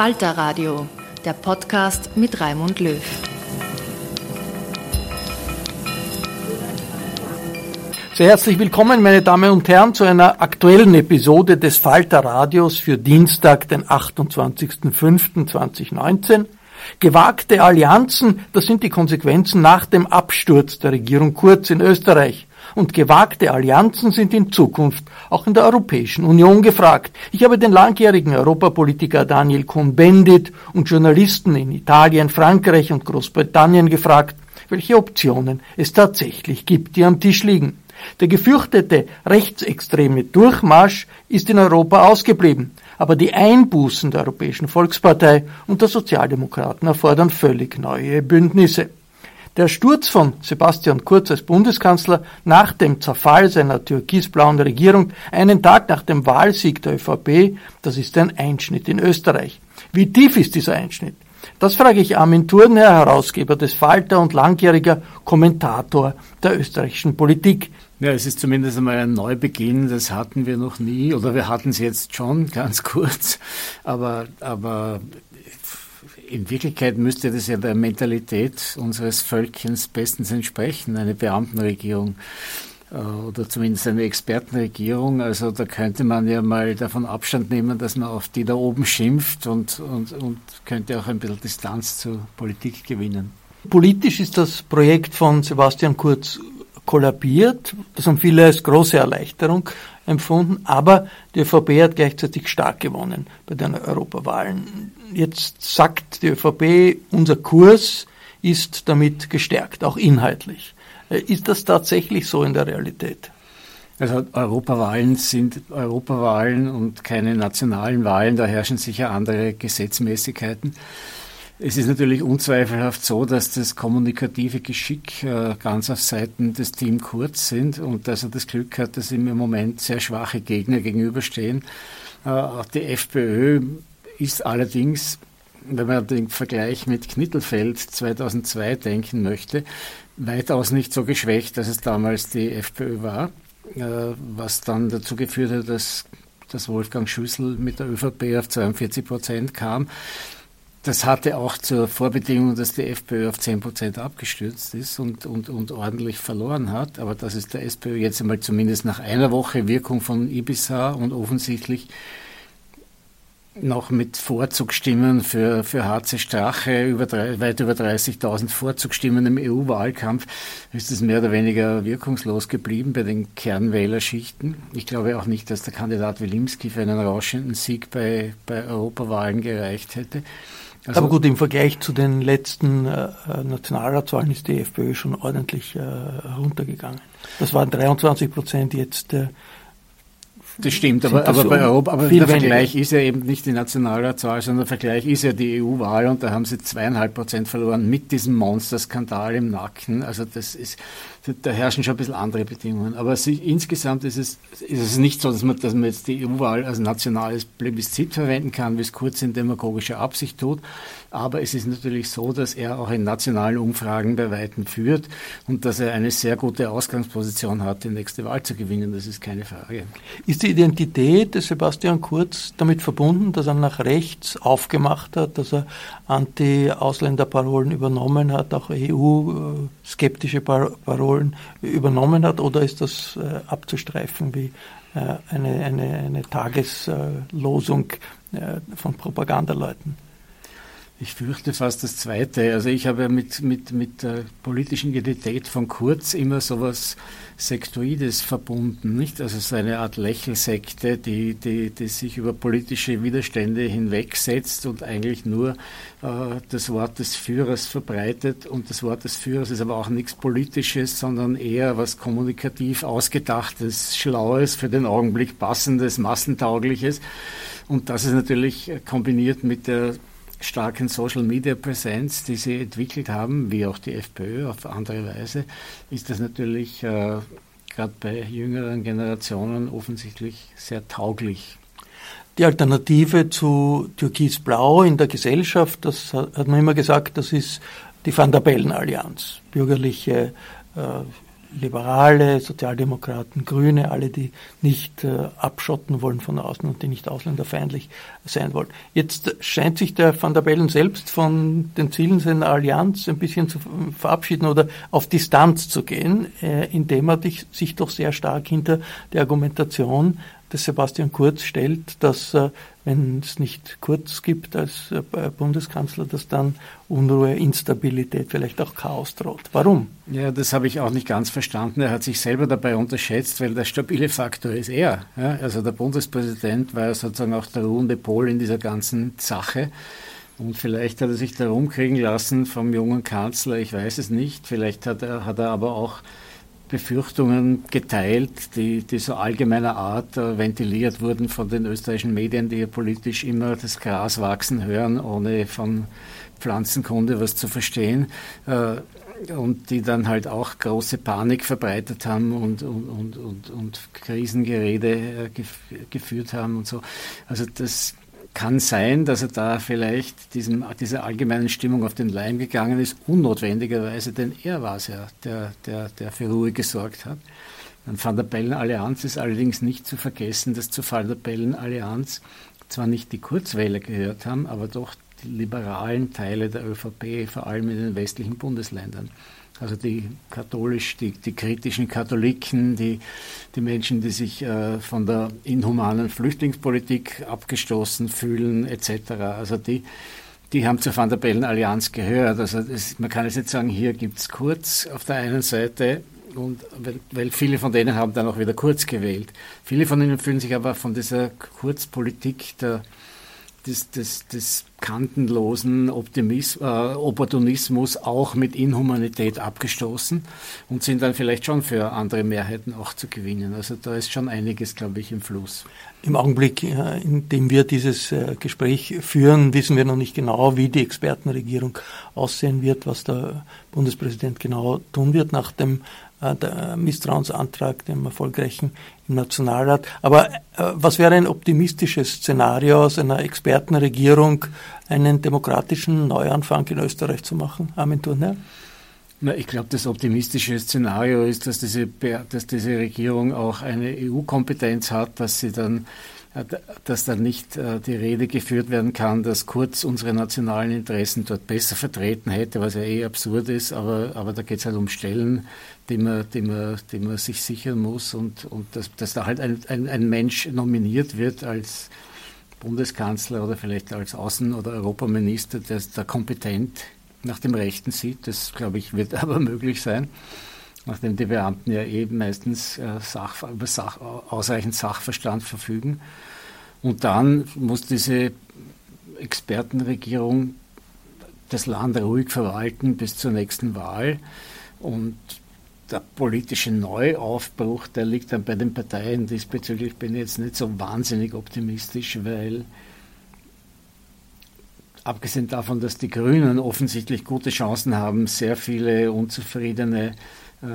Falter Radio, der Podcast mit Raimund Löw. Sehr herzlich willkommen, meine Damen und Herren, zu einer aktuellen Episode des Falter Radios für Dienstag, den 28.05.2019. Gewagte Allianzen, das sind die Konsequenzen nach dem Absturz der Regierung Kurz in Österreich und gewagte Allianzen sind in Zukunft auch in der Europäischen Union gefragt. Ich habe den langjährigen Europapolitiker Daniel Cohn-Bendit und Journalisten in Italien, Frankreich und Großbritannien gefragt, welche Optionen es tatsächlich gibt, die am Tisch liegen. Der gefürchtete rechtsextreme Durchmarsch ist in Europa ausgeblieben, aber die Einbußen der Europäischen Volkspartei und der Sozialdemokraten erfordern völlig neue Bündnisse. Der Sturz von Sebastian Kurz als Bundeskanzler nach dem Zerfall seiner türkisblauen Regierung, einen Tag nach dem Wahlsieg der ÖVP, das ist ein Einschnitt in Österreich. Wie tief ist dieser Einschnitt? Das frage ich Armin Thurnherr, Herausgeber des Falter und langjähriger Kommentator der österreichischen Politik. Ja, es ist zumindest einmal ein Neubeginn, das hatten wir noch nie, oder wir hatten es jetzt schon, ganz kurz, aber, aber in Wirklichkeit müsste das ja der Mentalität unseres Völkchens bestens entsprechen, eine Beamtenregierung äh, oder zumindest eine Expertenregierung. Also da könnte man ja mal davon Abstand nehmen, dass man auf die da oben schimpft und, und, und könnte auch ein bisschen Distanz zur Politik gewinnen. Politisch ist das Projekt von Sebastian Kurz kollabiert. Das haben viele als große Erleichterung empfunden. Aber die ÖVP hat gleichzeitig stark gewonnen bei den Europawahlen. Jetzt sagt die ÖVP, unser Kurs ist damit gestärkt, auch inhaltlich. Äh, ist das tatsächlich so in der Realität? Also Europawahlen sind Europawahlen und keine nationalen Wahlen, da herrschen sicher andere Gesetzmäßigkeiten. Es ist natürlich unzweifelhaft so, dass das kommunikative Geschick äh, ganz auf Seiten des Team Kurz sind und dass er das Glück hat, dass ihm im Moment sehr schwache Gegner gegenüberstehen. Äh, auch die FPÖ ist allerdings, wenn man den Vergleich mit Knittelfeld 2002 denken möchte, weitaus nicht so geschwächt, dass es damals die FPÖ war, äh, was dann dazu geführt hat, dass, dass Wolfgang Schüssel mit der ÖVP auf 42 Prozent kam. Das hatte auch zur Vorbedingung, dass die FPÖ auf 10 Prozent abgestürzt ist und, und, und ordentlich verloren hat. Aber dass es der SPÖ jetzt einmal zumindest nach einer Woche Wirkung von Ibiza und offensichtlich noch mit Vorzugsstimmen für, für Harze Strache, über drei, weit über 30.000 Vorzugsstimmen im EU-Wahlkampf, ist es mehr oder weniger wirkungslos geblieben bei den Kernwählerschichten. Ich glaube auch nicht, dass der Kandidat Wilimski für einen rauschenden Sieg bei, bei Europawahlen gereicht hätte. Also, Aber gut, im Vergleich zu den letzten äh, Nationalratswahlen ist die FPÖ schon ordentlich äh, runtergegangen. Das waren 23 Prozent, jetzt äh, Das stimmt, aber, aber bei Europa, aber der Vergleich ist ja eben nicht die Nationalratswahl, sondern der Vergleich ist ja die EU-Wahl und da haben sie zweieinhalb Prozent verloren mit diesem Monsterskandal im Nacken. Also das ist, da herrschen schon ein bisschen andere Bedingungen. Aber sie, insgesamt ist es, ist es nicht so, dass man, dass man jetzt die EU-Wahl als nationales Plebiszit verwenden kann, wie es Kurz in demagogischer Absicht tut. Aber es ist natürlich so, dass er auch in nationalen Umfragen bei Weitem führt und dass er eine sehr gute Ausgangsposition hat, die nächste Wahl zu gewinnen. Das ist keine Frage. Ist die Identität des Sebastian Kurz damit verbunden, dass er nach rechts aufgemacht hat, dass er Anti-Ausländerparolen übernommen hat, auch EU-skeptische Parolen übernommen hat, oder ist das äh, abzustreifen wie äh, eine, eine, eine Tageslosung äh, von Propagandaleuten? Ich fürchte fast das Zweite. Also ich habe mit, mit, mit der politischen Identität von Kurz immer sowas Sektoides verbunden, nicht? Also so eine Art Lächelsekte, die, die, die sich über politische Widerstände hinwegsetzt und eigentlich nur äh, das Wort des Führers verbreitet. Und das Wort des Führers ist aber auch nichts Politisches, sondern eher was kommunikativ Ausgedachtes, Schlaues, für den Augenblick Passendes, Massentaugliches. Und das ist natürlich kombiniert mit der starken Social-Media-Präsenz, die sie entwickelt haben, wie auch die FPÖ auf andere Weise, ist das natürlich äh, gerade bei jüngeren Generationen offensichtlich sehr tauglich. Die Alternative zu Türkis-Blau in der Gesellschaft, das hat man immer gesagt, das ist die Van der Bellen-Allianz. Bürgerliche äh, Liberale, Sozialdemokraten, Grüne, alle, die nicht äh, abschotten wollen von außen und die nicht ausländerfeindlich sein wollen. Jetzt scheint sich der Van der Bellen selbst von den Zielen seiner Allianz ein bisschen zu verabschieden oder auf Distanz zu gehen, äh, indem er sich doch sehr stark hinter der Argumentation des Sebastian Kurz stellt, dass äh, wenn es nicht Kurz gibt als äh, Bundeskanzler, dass dann Unruhe, Instabilität, vielleicht auch Chaos droht. Warum? Ja, das habe ich auch nicht ganz verstanden. Er hat sich selber dabei unterschätzt, weil der stabile Faktor ist er. Ja, also der Bundespräsident war sozusagen auch der ruhende Pol in dieser ganzen Sache. Und vielleicht hat er sich da rumkriegen lassen vom jungen Kanzler, ich weiß es nicht. Vielleicht hat er, hat er aber auch Befürchtungen geteilt, die, die so allgemeiner Art äh, ventiliert wurden von den österreichischen Medien, die ja politisch immer das Gras wachsen hören, ohne von Pflanzenkunde was zu verstehen. Äh, und die dann halt auch große Panik verbreitet haben und, und, und, und, und Krisengerede äh, geführt haben und so. Also das kann sein, dass er da vielleicht diesem, dieser allgemeinen Stimmung auf den Leim gegangen ist, unnotwendigerweise, denn er war es ja, der, der, der für Ruhe gesorgt hat. An Van der Bellen-Allianz ist allerdings nicht zu vergessen, dass zur Van der Bellen-Allianz zwar nicht die Kurzwähler gehört haben, aber doch die liberalen Teile der ÖVP, vor allem in den westlichen Bundesländern. Also die katholisch, die, die kritischen Katholiken, die, die Menschen, die sich äh, von der inhumanen Flüchtlingspolitik abgestoßen fühlen, etc. Also die, die haben zur Van der Bellen Allianz gehört. Also das, man kann jetzt nicht sagen, hier gibt es Kurz auf der einen Seite, und weil, weil, viele von denen haben dann auch wieder Kurz gewählt. Viele von ihnen fühlen sich aber von dieser Kurzpolitik der des, des, des kantenlosen Optimis, äh, Opportunismus auch mit Inhumanität abgestoßen und sind dann vielleicht schon für andere Mehrheiten auch zu gewinnen. Also da ist schon einiges, glaube ich, im Fluss. Im Augenblick, äh, in dem wir dieses äh, Gespräch führen, wissen wir noch nicht genau, wie die Expertenregierung aussehen wird, was der Bundespräsident genau tun wird nach dem der Misstrauensantrag, dem erfolgreichen im Nationalrat. Aber äh, was wäre ein optimistisches Szenario aus einer Expertenregierung, einen demokratischen Neuanfang in Österreich zu machen? Armin Thurner? Na, ich glaube, das optimistische Szenario ist, dass diese, dass diese Regierung auch eine EU-Kompetenz hat, dass sie dann äh, dass dann nicht äh, die Rede geführt werden kann, dass Kurz unsere nationalen Interessen dort besser vertreten hätte, was ja eh absurd ist, aber, aber da geht es halt um Stellen, die man, die man, die man sich sichern muss und, und dass, dass da halt ein, ein, ein Mensch nominiert wird als Bundeskanzler oder vielleicht als Außen- oder Europaminister, der da kompetent nach dem Rechten sieht. Das, glaube ich, wird aber möglich sein nachdem die Beamten ja eben meistens äh, Sach, über Sach, ausreichend Sachverstand verfügen. Und dann muss diese Expertenregierung das Land ruhig verwalten bis zur nächsten Wahl. Und der politische Neuaufbruch, der liegt dann bei den Parteien. Diesbezüglich bin ich jetzt nicht so wahnsinnig optimistisch, weil abgesehen davon, dass die Grünen offensichtlich gute Chancen haben, sehr viele Unzufriedene äh,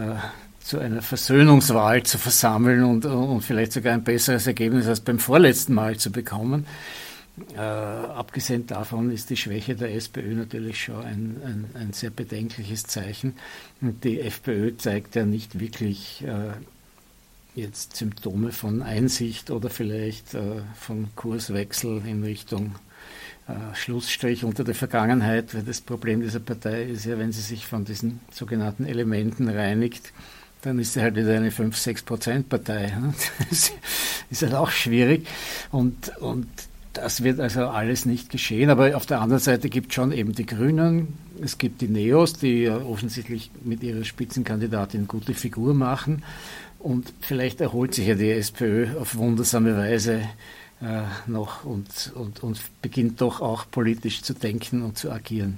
zu einer Versöhnungswahl zu versammeln und, und vielleicht sogar ein besseres Ergebnis als beim vorletzten Mal zu bekommen. Äh, abgesehen davon ist die Schwäche der SPÖ natürlich schon ein, ein, ein sehr bedenkliches Zeichen. Und die FPÖ zeigt ja nicht wirklich äh, jetzt Symptome von Einsicht oder vielleicht äh, von Kurswechsel in Richtung Schlussstrich unter der Vergangenheit, weil das Problem dieser Partei ist ja, wenn sie sich von diesen sogenannten Elementen reinigt, dann ist sie halt wieder eine 5-6-Prozent-Partei. Das ist halt auch schwierig. Und, und das wird also alles nicht geschehen. Aber auf der anderen Seite gibt es schon eben die Grünen, es gibt die Neos, die offensichtlich mit ihrer Spitzenkandidatin gute Figur machen. Und vielleicht erholt sich ja die SPÖ auf wundersame Weise äh, noch und, und, und beginnt doch auch politisch zu denken und zu agieren.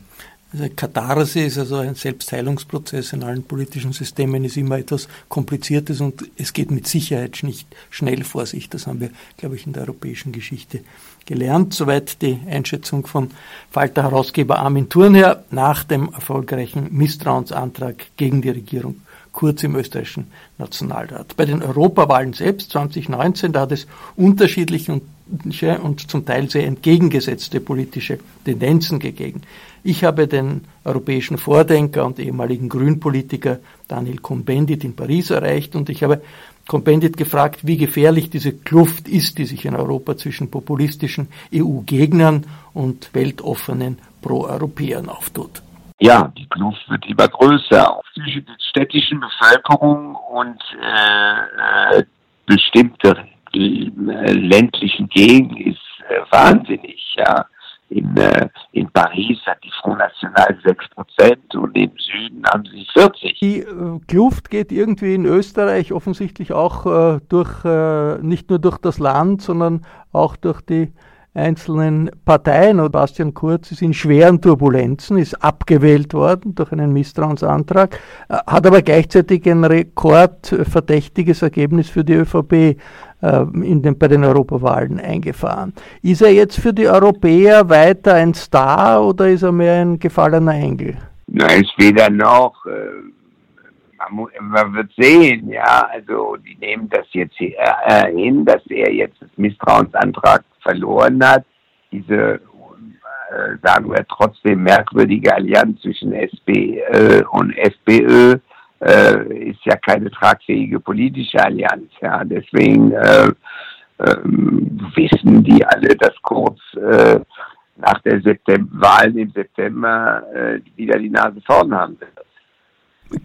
Also Katharsis, also ein Selbstheilungsprozess in allen politischen Systemen, ist immer etwas Kompliziertes und es geht mit Sicherheit nicht schnell vor sich. Das haben wir, glaube ich, in der europäischen Geschichte gelernt. Soweit die Einschätzung von Falter-Herausgeber Armin Thurnherr nach dem erfolgreichen Misstrauensantrag gegen die Regierung Kurz im österreichischen Nationalrat. Bei den Europawahlen selbst 2019, da hat es unterschiedliche und und zum Teil sehr entgegengesetzte politische Tendenzen gegeben. Ich habe den europäischen Vordenker und ehemaligen Grünpolitiker Daniel Cohn-Bendit in Paris erreicht und ich habe Cohn-Bendit gefragt, wie gefährlich diese Kluft ist, die sich in Europa zwischen populistischen EU-Gegnern und weltoffenen Pro-Europäern auftut. Ja, die Kluft wird immer größer. Zwischen der städtischen Bevölkerung und äh, äh, bestimmte äh, ländlichen Gegend ist äh, wahnsinnig. Ja. In, äh, in Paris hat die Front National 6% und im Süden haben sie 40. Die äh, Kluft geht irgendwie in Österreich offensichtlich auch äh, durch, nicht nur durch das Land, sondern auch durch die einzelnen Parteien. Und Bastian Kurz ist in schweren Turbulenzen, ist abgewählt worden durch einen Misstrauensantrag, äh, hat aber gleichzeitig ein rekordverdächtiges Ergebnis für die ÖVP äh, in den, bei den Europawahlen eingefahren. Ist er jetzt für die Europäer weiter ein Star oder ist er mehr ein gefallener Engel? Na, ist weder noch. Äh man, wird sehen, ja, also die nehmen das jetzt hier, äh, hin, dass er jetzt das Misstrauensantrag verloren hat. Diese, äh, sagen wir trotzdem merkwürdige Allianz zwischen SP äh, und FPÖ äh, ist ja keine tragfähige politische Allianz. Ja, deswegen äh, ähm, wissen die alle, dass Kurz äh, nach der September Wahlen im September äh, wieder die Nase vorn haben wird.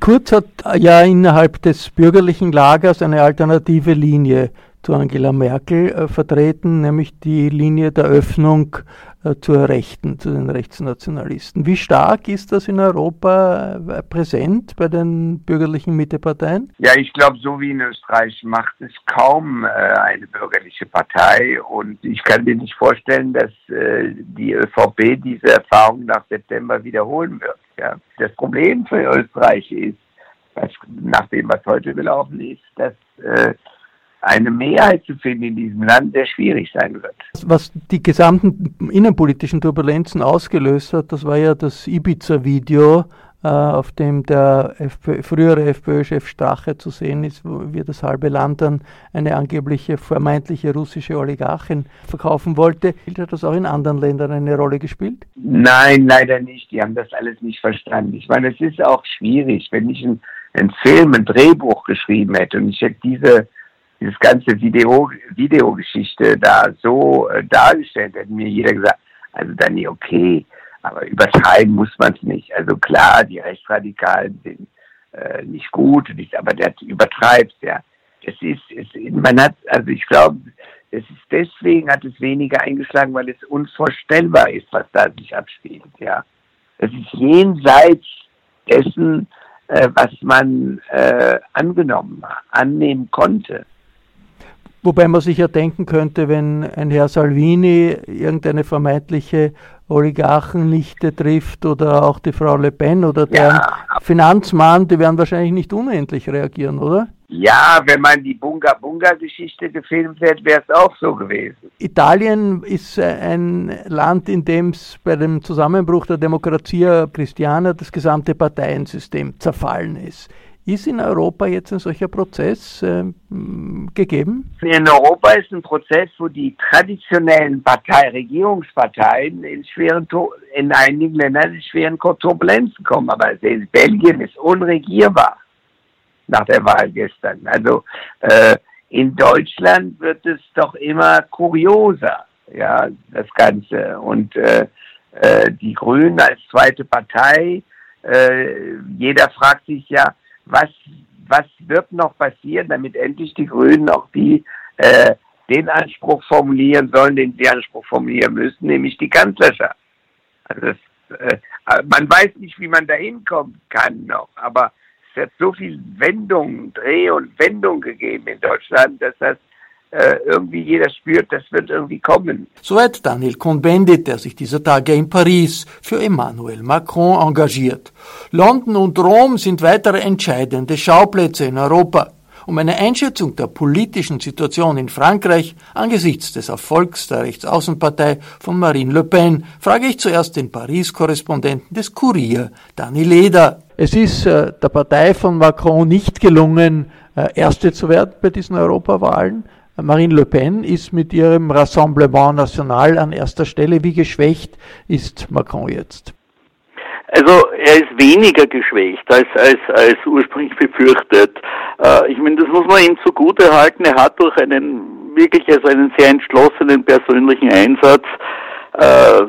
Kurz hat ja innerhalb des bürgerlichen Lagers eine alternative Linie zu Angela Merkel äh, vertreten, nämlich die Linie der Öffnung äh, zur Rechten, zu den Rechtsnationalisten. Wie stark ist das in Europa äh, präsent bei den bürgerlichen Mitteparteien? Ja, ich glaube, so wie in Österreich macht es kaum äh, eine bürgerliche Partei und ich kann mir nicht vorstellen, dass äh, die ÖVP diese Erfahrung nach September wiederholen wird. Ja. Das Problem für Österreich ist, was, nach dem, was heute gelaufen ist, dass äh, eine Mehrheit zu finden in diesem Land sehr schwierig sein wird. Was die gesamten innenpolitischen Turbulenzen ausgelöst hat, das war ja das Ibiza-Video, auf dem der FPÖ, frühere FPÖ-Chef Strache zu sehen ist, wo wir das halbe Land an eine angebliche vermeintliche russische Oligarchin verkaufen wollte. Hat das auch in anderen Ländern eine Rolle gespielt? Nein, leider nicht. Die haben das alles nicht verstanden. Ich meine, es ist auch schwierig, wenn ich ein, ein Film, ein Drehbuch geschrieben hätte und ich hätte diese dieses ganze Video, Videogeschichte da so äh, dargestellt, hätte mir jeder gesagt, also dann nie okay, aber übertreiben muss man es nicht. Also klar, die Rechtsradikalen sind äh, nicht gut, nicht, aber der übertreibt ja. Es ist, es, man hat, also ich glaube, es ist deswegen hat es weniger eingeschlagen, weil es unvorstellbar ist, was da sich abspielt, ja. Es ist jenseits dessen, äh, was man äh, angenommen, annehmen konnte. Wobei man sich ja denken könnte, wenn ein Herr Salvini irgendeine vermeintliche Oligarchennichte trifft oder auch die Frau Le Pen oder der ja. Finanzmann, die werden wahrscheinlich nicht unendlich reagieren, oder? Ja, wenn man die Bunga-Bunga-Geschichte gefilmt hätte, wäre es auch so gewesen. Italien ist ein Land, in dem es bei dem Zusammenbruch der Demokratie Christiana das gesamte Parteiensystem zerfallen ist. Ist in Europa jetzt ein solcher Prozess äh, gegeben? In Europa ist ein Prozess, wo die traditionellen Partei, Regierungsparteien in, schweren, in einigen Ländern in schweren Turbulenzen kommen. Aber Belgien ist unregierbar nach der Wahl gestern. Also äh, in Deutschland wird es doch immer kurioser, ja, das Ganze. Und äh, äh, die Grünen als zweite Partei, äh, jeder fragt sich ja, was, was wird noch passieren, damit endlich die Grünen auch die, äh, den Anspruch formulieren sollen, den sie Anspruch formulieren müssen, nämlich die Kanzlerschaft. Also das, äh, man weiß nicht, wie man da hinkommen kann noch, aber es hat so viel Wendung, Dreh und Wendung gegeben in Deutschland, dass das äh, irgendwie jeder spürt, das wird irgendwie kommen. Soweit Daniel Cohn-Bendit, der sich dieser Tage in Paris für Emmanuel Macron engagiert. London und Rom sind weitere entscheidende Schauplätze in Europa. Um eine Einschätzung der politischen Situation in Frankreich angesichts des Erfolgs der Rechtsaußenpartei von Marine Le Pen frage ich zuerst den Paris-Korrespondenten des Kurier, Dani Leder. Es ist äh, der Partei von Macron nicht gelungen, äh, Erste zu werden bei diesen Europawahlen. Marine Le Pen ist mit ihrem Rassemblement National an erster Stelle. Wie geschwächt ist Macron jetzt? Also er ist weniger geschwächt als, als, als ursprünglich befürchtet. Äh, ich meine, das muss man ihm zugute halten. Er hat durch einen wirklich also einen sehr entschlossenen persönlichen Einsatz äh,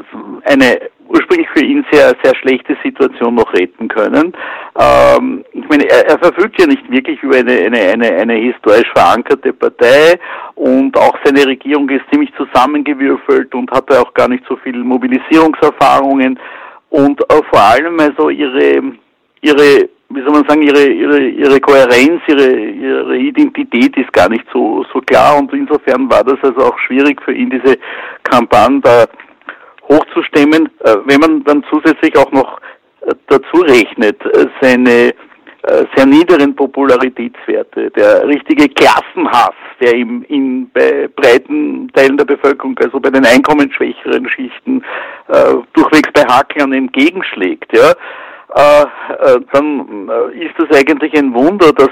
eine ursprünglich für ihn sehr, sehr schlechte Situation noch retten können. Ähm, ich meine, er, er verfügt ja nicht wirklich über eine, eine, eine, eine historisch verankerte Partei und auch seine Regierung ist ziemlich zusammengewürfelt und hat auch gar nicht so viel Mobilisierungserfahrungen und äh, vor allem also ihre, ihre wie soll man sagen, ihre, ihre, ihre Kohärenz, ihre, ihre Identität ist gar nicht so, so klar und insofern war das also auch schwierig für ihn, diese Kampagne da hochzustemmen, äh, wenn man dann zusätzlich auch noch äh, dazu rechnet, äh, seine sehr niederen Popularitätswerte, der richtige Klassenhass, der ihm in bei breiten Teilen der Bevölkerung, also bei den einkommensschwächeren Schichten, durchwegs bei Haklern entgegenschlägt, ja, dann ist das eigentlich ein Wunder, dass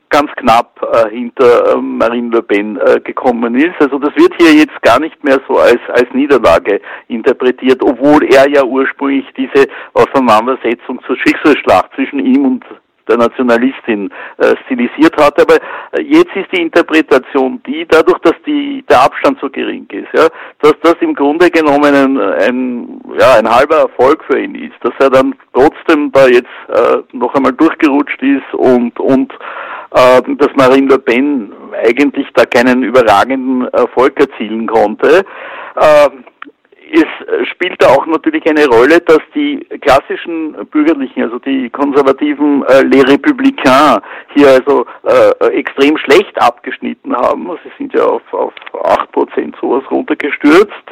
ganz knapp äh, hinter äh, Marine Le Pen äh, gekommen ist. Also das wird hier jetzt gar nicht mehr so als, als Niederlage interpretiert, obwohl er ja ursprünglich diese Auseinandersetzung zur Schicksalsschlacht zwischen ihm und der Nationalistin äh, stilisiert hat. Aber äh, jetzt ist die Interpretation die, dadurch, dass die, der Abstand so gering ist, ja, dass das im Grunde genommen ein, ein, ja, ein halber Erfolg für ihn ist, dass er dann trotzdem da jetzt äh, noch einmal durchgerutscht ist und, und dass Marine Le Pen eigentlich da keinen überragenden Erfolg erzielen konnte. Äh, es spielt da auch natürlich eine Rolle, dass die klassischen Bürgerlichen, also die konservativen äh, Les Républicains hier also äh, extrem schlecht abgeschnitten haben. Sie sind ja auf, auf 8% sowas runtergestürzt,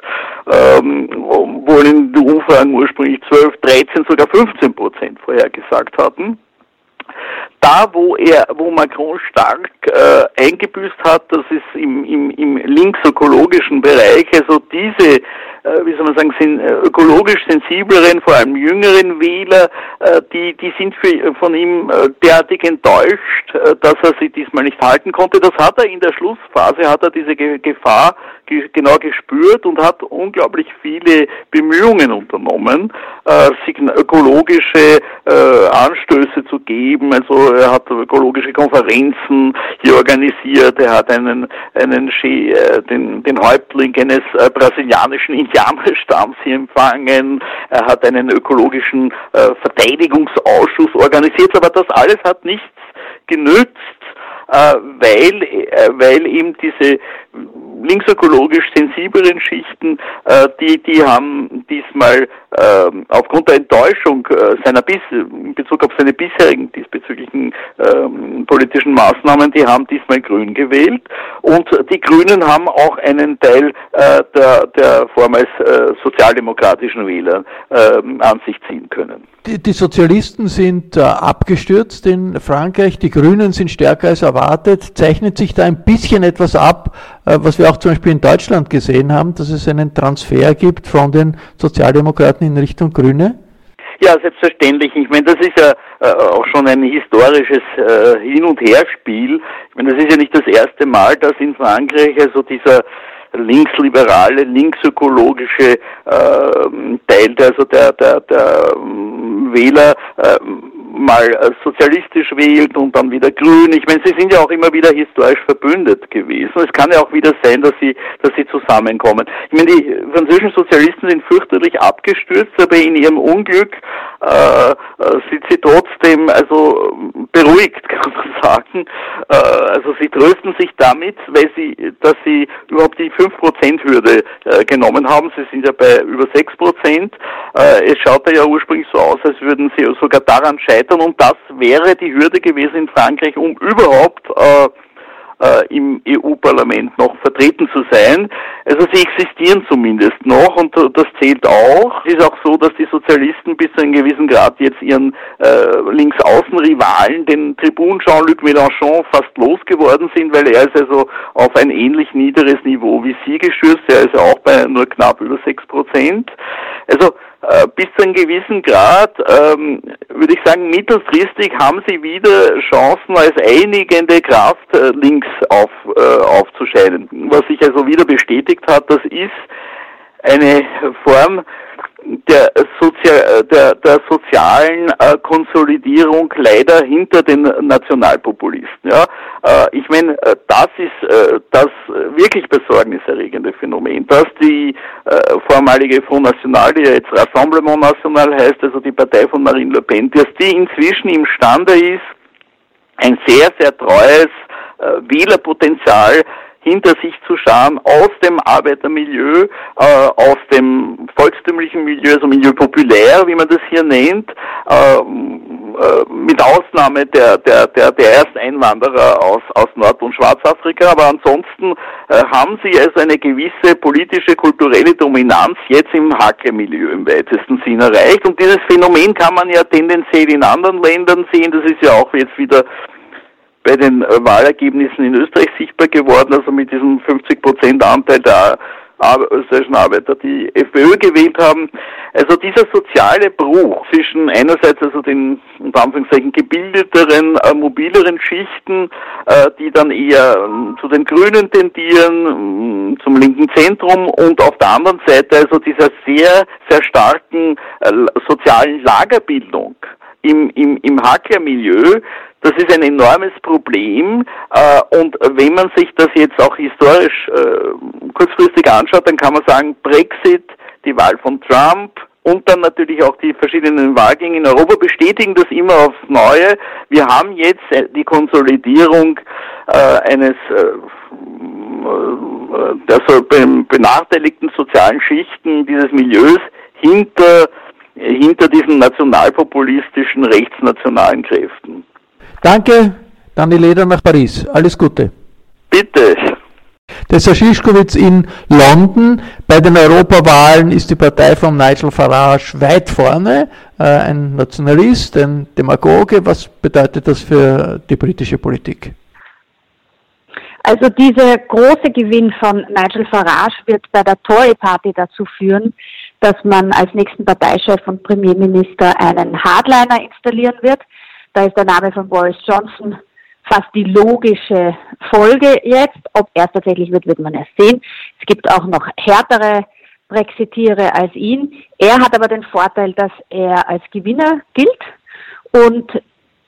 ähm, obwohl in den Umfragen ursprünglich 12, 13, sogar 15% vorhergesagt hatten. Da, wo er, wo Macron stark äh, eingebüßt hat, das ist im, im, im linksökologischen Bereich, also diese äh, wie soll man sagen, sind äh, ökologisch sensibleren, vor allem jüngeren Wähler, äh, die, die sind für, von ihm äh, derartig enttäuscht, äh, dass er sich diesmal nicht halten konnte. Das hat er in der Schlussphase, hat er diese Ge Gefahr ge genau gespürt und hat unglaublich viele Bemühungen unternommen, ökologische äh, Anstöße zu geben. Also er hat ökologische Konferenzen hier organisiert, er hat einen, einen äh, den, den Häuptling eines äh, brasilianischen Indianerstamms hier empfangen, er hat einen ökologischen äh, Verteidigungsausschuss organisiert, aber das alles hat nichts genützt, äh, weil, äh, weil eben diese linksökologisch sensiblen Schichten, äh, die, die haben diesmal äh, aufgrund der Enttäuschung äh, seiner bis, in Bezug auf seine bisherigen diesbezüglichen äh, politischen Maßnahmen, die haben diesmal Grün gewählt und die Grünen haben auch einen Teil äh, der, der vormals äh, sozialdemokratischen Wähler äh, an sich ziehen können. Die, die Sozialisten sind äh, abgestürzt in Frankreich, die Grünen sind stärker als erwartet. Zeichnet sich da ein bisschen etwas ab, äh, was wir auch zum Beispiel in Deutschland gesehen haben, dass es einen Transfer gibt von den Sozialdemokraten in Richtung Grüne? Ja, selbstverständlich. Ich meine, das ist ja äh, auch schon ein historisches äh, Hin- und Herspiel. Ich meine, das ist ja nicht das erste Mal, dass in Frankreich also dieser linksliberale, linksökologische äh, Teil also der, der, der ähm, Wähler äh, mal äh, sozialistisch wählt und dann wieder grün. Ich meine, sie sind ja auch immer wieder historisch verbündet gewesen. Es kann ja auch wieder sein, dass sie, dass sie zusammenkommen. Ich meine, die französischen Sozialisten sind fürchterlich abgestürzt, aber in ihrem Unglück äh, äh sind sie trotzdem also beruhigt, kann man sagen. Äh, also sie trösten sich damit, weil sie, dass sie überhaupt die 5%-Hürde äh, genommen haben. Sie sind ja bei über 6%. Äh, es schaut ja ursprünglich so aus, als würden sie sogar daran scheitern, scheitern und das wäre die Hürde gewesen in Frankreich, um überhaupt äh, äh, im EU-Parlament noch vertreten zu sein. Also sie existieren zumindest noch und das zählt auch. Es ist auch so, dass die Sozialisten bis zu einem gewissen Grad jetzt ihren äh, Linksaußenrivalen, den Tribun Jean-Luc Mélenchon, fast losgeworden sind, weil er ist also auf ein ähnlich niederes Niveau wie sie gestürzt. Er ist ja auch bei nur knapp über sechs Prozent. Also äh, bis zu einem gewissen Grad, ähm, würde ich sagen, mittelfristig haben sie wieder Chancen als einigende Kraft äh, links auf, äh, aufzuscheiden. Was sich also wieder bestätigt hat, das ist eine Form der, Sozial, der, der sozialen äh, Konsolidierung leider hinter den Nationalpopulisten. Ja? Äh, ich meine, äh, das ist äh, das wirklich besorgniserregende Phänomen, dass die äh, vormalige Front National, die ja jetzt Rassemblement National heißt, also die Partei von Marine Le Pen, dass die inzwischen imstande ist, ein sehr, sehr treues äh, Wählerpotenzial hinter sich zu scharen aus dem Arbeitermilieu, äh, aus dem volkstümlichen Milieu, also Milieu populär, wie man das hier nennt, äh, äh, mit Ausnahme der, der, der, der Ersteinwanderer aus, aus Nord- und Schwarzafrika, aber ansonsten äh, haben sie also eine gewisse politische, kulturelle Dominanz jetzt im Hacke-Milieu im weitesten Sinn erreicht. Und dieses Phänomen kann man ja tendenziell in anderen Ländern sehen, das ist ja auch jetzt wieder bei den äh, Wahlergebnissen in Österreich sichtbar geworden, also mit diesem 50 Prozent Anteil der österreichischen Arbeiter, die FPÖ gewählt haben. Also dieser soziale Bruch zwischen einerseits also den unter Anführungszeichen gebildeteren, äh, mobileren Schichten, äh, die dann eher äh, zu den Grünen tendieren, äh, zum linken Zentrum und auf der anderen Seite also dieser sehr, sehr starken äh, sozialen Lagerbildung im, im, im Hacker-Milieu, das ist ein enormes Problem äh, und wenn man sich das jetzt auch historisch äh, kurzfristig anschaut, dann kann man sagen, Brexit, die Wahl von Trump und dann natürlich auch die verschiedenen Wahlgänge in Europa bestätigen das immer aufs Neue. Wir haben jetzt äh, die Konsolidierung äh, eines äh, also benachteiligten sozialen Schichten dieses Milieus hinter hinter diesen nationalpopulistischen rechtsnationalen Kräften. Danke, Dani Leder nach Paris. Alles Gute. Bitte. Der Saschischkowitz in London. Bei den Europawahlen ist die Partei von Nigel Farage weit vorne. Äh, ein Nationalist, ein Demagoge. Was bedeutet das für die britische Politik? Also dieser große Gewinn von Nigel Farage wird bei der Tory Party dazu führen, dass man als nächsten Parteichef und Premierminister einen Hardliner installieren wird. Da ist der Name von Boris Johnson fast die logische Folge jetzt. Ob er es tatsächlich wird, wird man erst sehen. Es gibt auch noch härtere Brexitiere als ihn. Er hat aber den Vorteil, dass er als Gewinner gilt und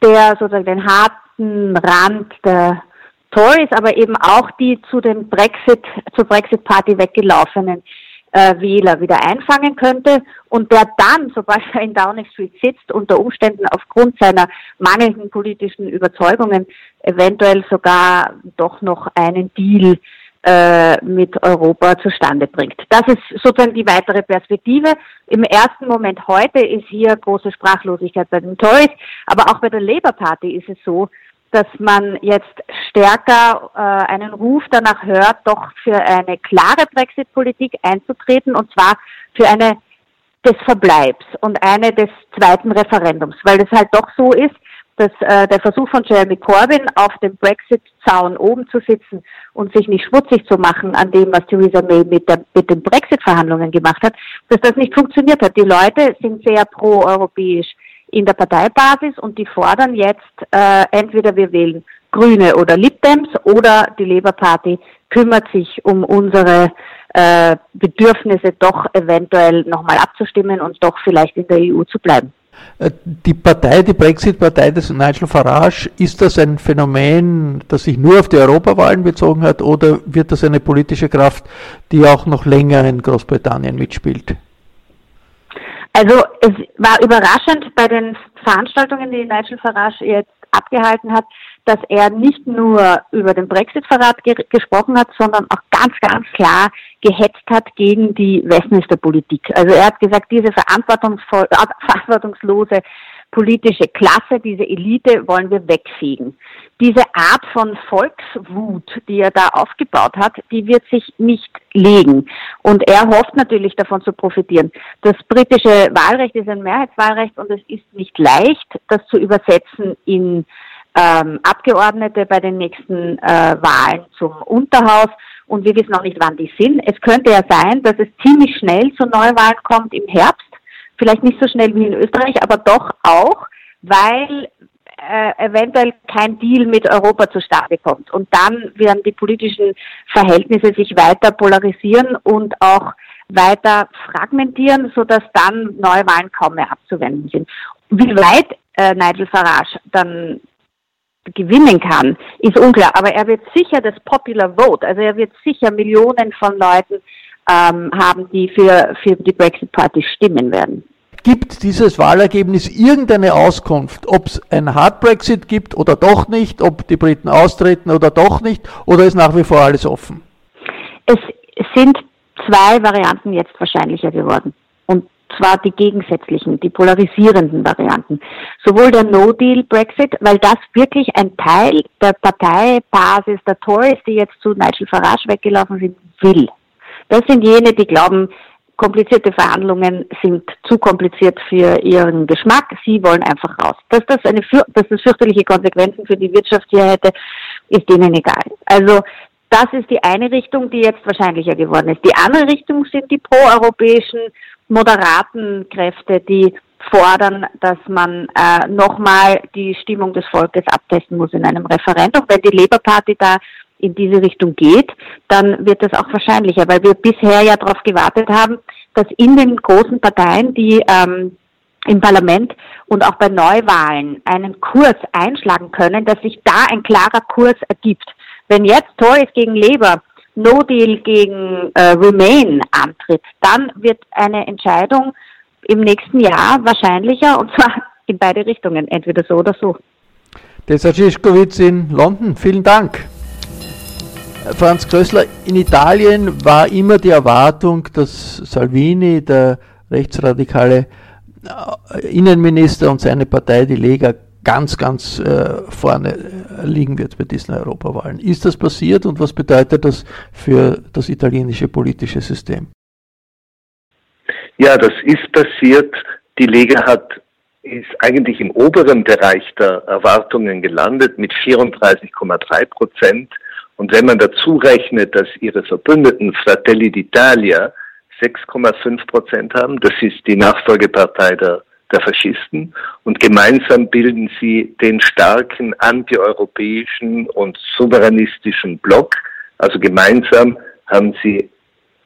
der sozusagen den harten Rand der Tories, aber eben auch die zu dem Brexit, zur Brexit-Party weggelaufenen äh, Wähler wieder einfangen könnte und der dann, sobald er in Downing Street sitzt, unter Umständen aufgrund seiner mangelnden politischen Überzeugungen eventuell sogar doch noch einen Deal äh, mit Europa zustande bringt. Das ist sozusagen die weitere Perspektive. Im ersten Moment heute ist hier große Sprachlosigkeit bei den Tories, aber auch bei der Labour Party ist es so, dass man jetzt stärker äh, einen Ruf danach hört, doch für eine klare Brexit-Politik einzutreten, und zwar für eine des Verbleibs und eine des zweiten Referendums, weil es halt doch so ist, dass äh, der Versuch von Jeremy Corbyn auf dem Brexit-Zaun oben zu sitzen und sich nicht schmutzig zu machen an dem, was Theresa May mit, der, mit den Brexit-Verhandlungen gemacht hat, dass das nicht funktioniert hat. Die Leute sind sehr pro-europäisch in der Parteibasis und die fordern jetzt äh, entweder wir wählen Grüne oder Lib Dems oder die Labour Party kümmert sich um unsere äh, Bedürfnisse doch eventuell nochmal abzustimmen und doch vielleicht in der EU zu bleiben. Äh, die Partei, die Brexit-Partei des Nigel Farage, ist das ein Phänomen, das sich nur auf die Europawahlen bezogen hat oder wird das eine politische Kraft, die auch noch länger in Großbritannien mitspielt? Also es war überraschend bei den Veranstaltungen, die Nigel Farage jetzt abgehalten hat, dass er nicht nur über den Brexit-Verrat ge gesprochen hat, sondern auch ganz, ganz klar gehetzt hat gegen die Westminster-Politik. Also er hat gesagt, diese verantwortungslose politische Klasse, diese Elite wollen wir wegfegen. Diese Art von Volkswut, die er da aufgebaut hat, die wird sich nicht legen. Und er hofft natürlich davon zu profitieren. Das britische Wahlrecht ist ein Mehrheitswahlrecht und es ist nicht leicht, das zu übersetzen in ähm, Abgeordnete bei den nächsten äh, Wahlen zum Unterhaus. Und wir wissen auch nicht, wann die sind. Es könnte ja sein, dass es ziemlich schnell zu Neuwahlen kommt im Herbst vielleicht nicht so schnell wie in Österreich, aber doch auch, weil äh, eventuell kein Deal mit Europa zustande kommt. Und dann werden die politischen Verhältnisse sich weiter polarisieren und auch weiter fragmentieren, sodass dann Neuwahlen kaum mehr abzuwenden sind. Wie weit äh, Nigel Farage dann gewinnen kann, ist unklar. Aber er wird sicher das Popular Vote, also er wird sicher Millionen von Leuten ähm, haben, die für, für die Brexit Party stimmen werden. Gibt dieses Wahlergebnis irgendeine Auskunft, ob es ein Hard Brexit gibt oder doch nicht, ob die Briten austreten oder doch nicht, oder ist nach wie vor alles offen? Es sind zwei Varianten jetzt wahrscheinlicher geworden. Und zwar die gegensätzlichen, die polarisierenden Varianten. Sowohl der No-Deal-Brexit, weil das wirklich ein Teil der Parteibasis der Tories, die jetzt zu Nigel Farage weggelaufen sind, will. Das sind jene, die glauben, komplizierte Verhandlungen sind zu kompliziert für ihren Geschmack. Sie wollen einfach raus. Dass das eine, dass das fürchterliche Konsequenzen für die Wirtschaft hier hätte, ist denen egal. Also, das ist die eine Richtung, die jetzt wahrscheinlicher geworden ist. Die andere Richtung sind die proeuropäischen moderaten Kräfte, die fordern, dass man äh, nochmal die Stimmung des Volkes abtesten muss in einem Referendum. Wenn die Labour Party da in diese Richtung geht, dann wird das auch wahrscheinlicher, weil wir bisher ja darauf gewartet haben, dass in den großen Parteien, die ähm, im Parlament und auch bei Neuwahlen einen Kurs einschlagen können, dass sich da ein klarer Kurs ergibt. Wenn jetzt Tories gegen Labour, No Deal gegen äh, Remain antritt, dann wird eine Entscheidung im nächsten Jahr wahrscheinlicher und zwar in beide Richtungen, entweder so oder so. Desa Schischkowitz in London, vielen Dank. Franz Krössler, in Italien war immer die Erwartung, dass Salvini, der rechtsradikale äh, Innenminister und seine Partei, die Lega, ganz, ganz äh, vorne äh, liegen wird bei diesen Europawahlen. Ist das passiert und was bedeutet das für das italienische politische System? Ja, das ist passiert. Die Lega hat ist eigentlich im oberen Bereich der Erwartungen gelandet mit 34,3 Prozent Und wenn man dazu rechnet, dass ihre Verbündeten Fratelli d'Italia 6,5 Prozent haben, das ist die Nachfolgepartei der, der Faschisten, und gemeinsam bilden sie den starken antieuropäischen und souveränistischen Block. Also gemeinsam haben sie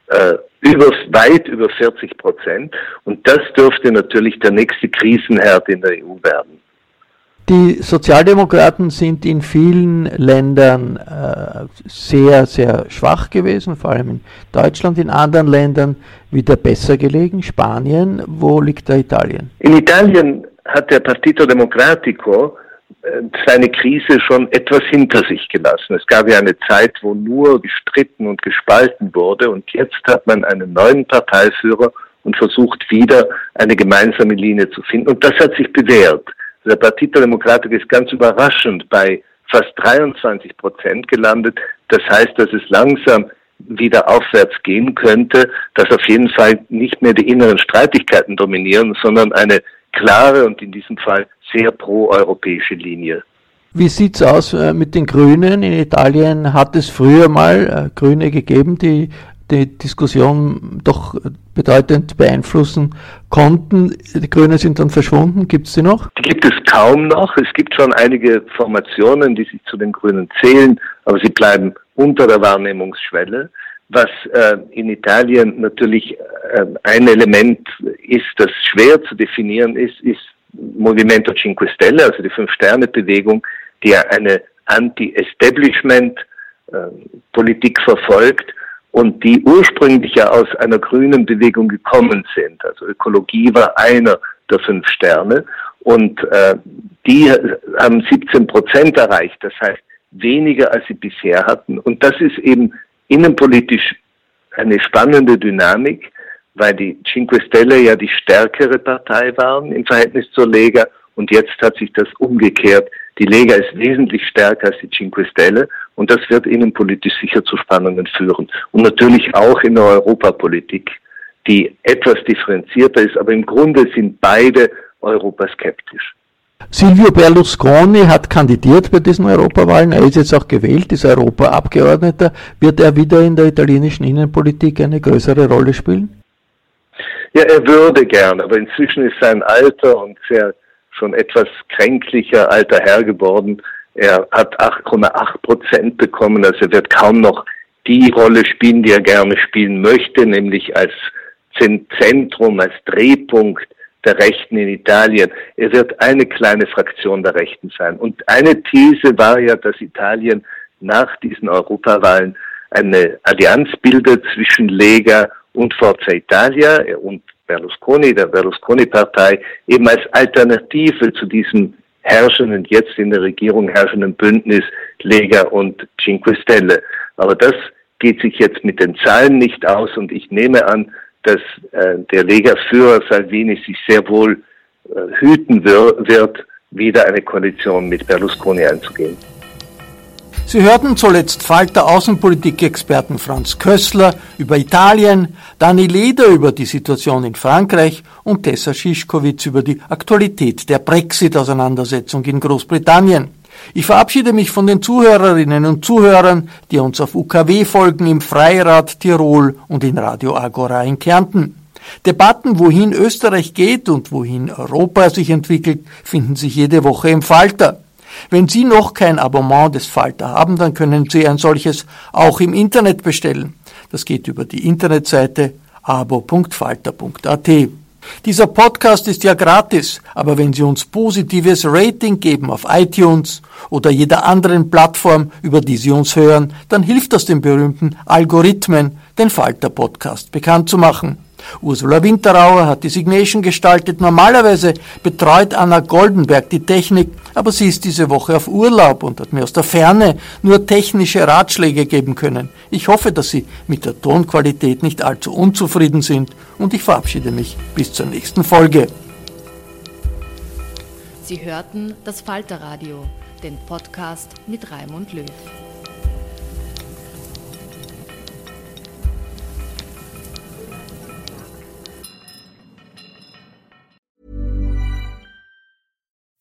äh, über, weit über 40 Prozent. Und das dürfte natürlich der nächste Krisenherd in der EU werden. Die Sozialdemokraten sind in vielen Ländern äh, sehr, sehr schwach gewesen, vor allem in Deutschland, in anderen Ländern wieder besser gelegen. Spanien, wo liegt da Italien? In Italien hat der Partito Democratico äh, seine Krise schon etwas hinter sich gelassen. Es gab ja eine Zeit, wo nur gestritten und gespalten wurde und jetzt hat man einen neuen Parteiführer und versucht wieder eine gemeinsame Linie zu finden und das hat sich bewährt. Der Partito Democratico ist ganz überraschend bei fast 23 Prozent gelandet. Das heißt, dass es langsam wieder aufwärts gehen könnte, dass auf jeden Fall nicht mehr die inneren Streitigkeiten dominieren, sondern eine klare und in diesem Fall sehr proeuropäische Linie. Wie sieht es aus äh, mit den Grünen? In Italien hat es früher mal äh, Grüne gegeben, die die Diskussion doch bedeutend beeinflussen konnten. Die Grünen sind dann verschwunden. Gibt es sie noch? Die gibt es kaum noch. Es gibt schon einige Formationen, die sich zu den Grünen zählen, aber sie bleiben unter der Wahrnehmungsschwelle. Was äh, in Italien natürlich äh, ein Element ist, das schwer zu definieren ist, ist Movimento Cinque Stelle, also die Fünf-Sterne-Bewegung, die ja eine Anti-Establishment-Politik äh, verfolgt und die ursprünglich ja aus einer grünen Bewegung gekommen sind. Also Ökologie war einer der fünf Sterne und äh, die haben 17 Prozent erreicht, das heißt weniger als sie bisher hatten. Und das ist eben innenpolitisch eine spannende Dynamik, weil die Cinque Stelle ja die stärkere Partei waren im Verhältnis zur Lega und jetzt hat sich das umgekehrt. Die Lega ist wesentlich stärker als die Cinque Stelle und das wird innenpolitisch sicher zu Spannungen führen. Und natürlich auch in der Europapolitik, die etwas differenzierter ist, aber im Grunde sind beide europaskeptisch. Silvio Berlusconi hat kandidiert bei diesen Europawahlen. Er ist jetzt auch gewählt, ist Europaabgeordneter. Wird er wieder in der italienischen Innenpolitik eine größere Rolle spielen? Ja, er würde gern, aber inzwischen ist sein Alter und sehr schon etwas kränklicher alter Herr geworden. Er hat 8,8 Prozent bekommen, also er wird kaum noch die Rolle spielen, die er gerne spielen möchte, nämlich als Zentrum, als Drehpunkt der Rechten in Italien. Er wird eine kleine Fraktion der Rechten sein. Und eine These war ja, dass Italien nach diesen Europawahlen eine Allianz bildet zwischen Lega und Forza Italia und Berlusconi, der Berlusconi-Partei, eben als Alternative zu diesem herrschenden, jetzt in der Regierung herrschenden Bündnis Lega und Cinque Stelle. Aber das geht sich jetzt mit den Zahlen nicht aus und ich nehme an, dass äh, der Lega-Führer Salvini sich sehr wohl äh, hüten wir wird, wieder eine Koalition mit Berlusconi einzugehen. Sie hörten zuletzt Falter Außenpolitik-Experten Franz Kössler über Italien, Dani Leder über die Situation in Frankreich und Tessa Schischkowitz über die Aktualität der Brexit-Auseinandersetzung in Großbritannien. Ich verabschiede mich von den Zuhörerinnen und Zuhörern, die uns auf UKW folgen im Freirad Tirol und in Radio Agora in Kärnten. Debatten, wohin Österreich geht und wohin Europa sich entwickelt, finden sich jede Woche im Falter. Wenn Sie noch kein Abonnement des Falter haben, dann können Sie ein solches auch im Internet bestellen. Das geht über die Internetseite abo.falter.at. Dieser Podcast ist ja gratis, aber wenn Sie uns positives Rating geben auf iTunes oder jeder anderen Plattform, über die Sie uns hören, dann hilft das den berühmten Algorithmen, den Falter Podcast bekannt zu machen. Ursula Winterauer hat die Signation gestaltet. Normalerweise betreut Anna Goldenberg die Technik, aber sie ist diese Woche auf Urlaub und hat mir aus der Ferne nur technische Ratschläge geben können. Ich hoffe, dass Sie mit der Tonqualität nicht allzu unzufrieden sind und ich verabschiede mich bis zur nächsten Folge. Sie hörten das Falterradio, den Podcast mit Raimund Löw.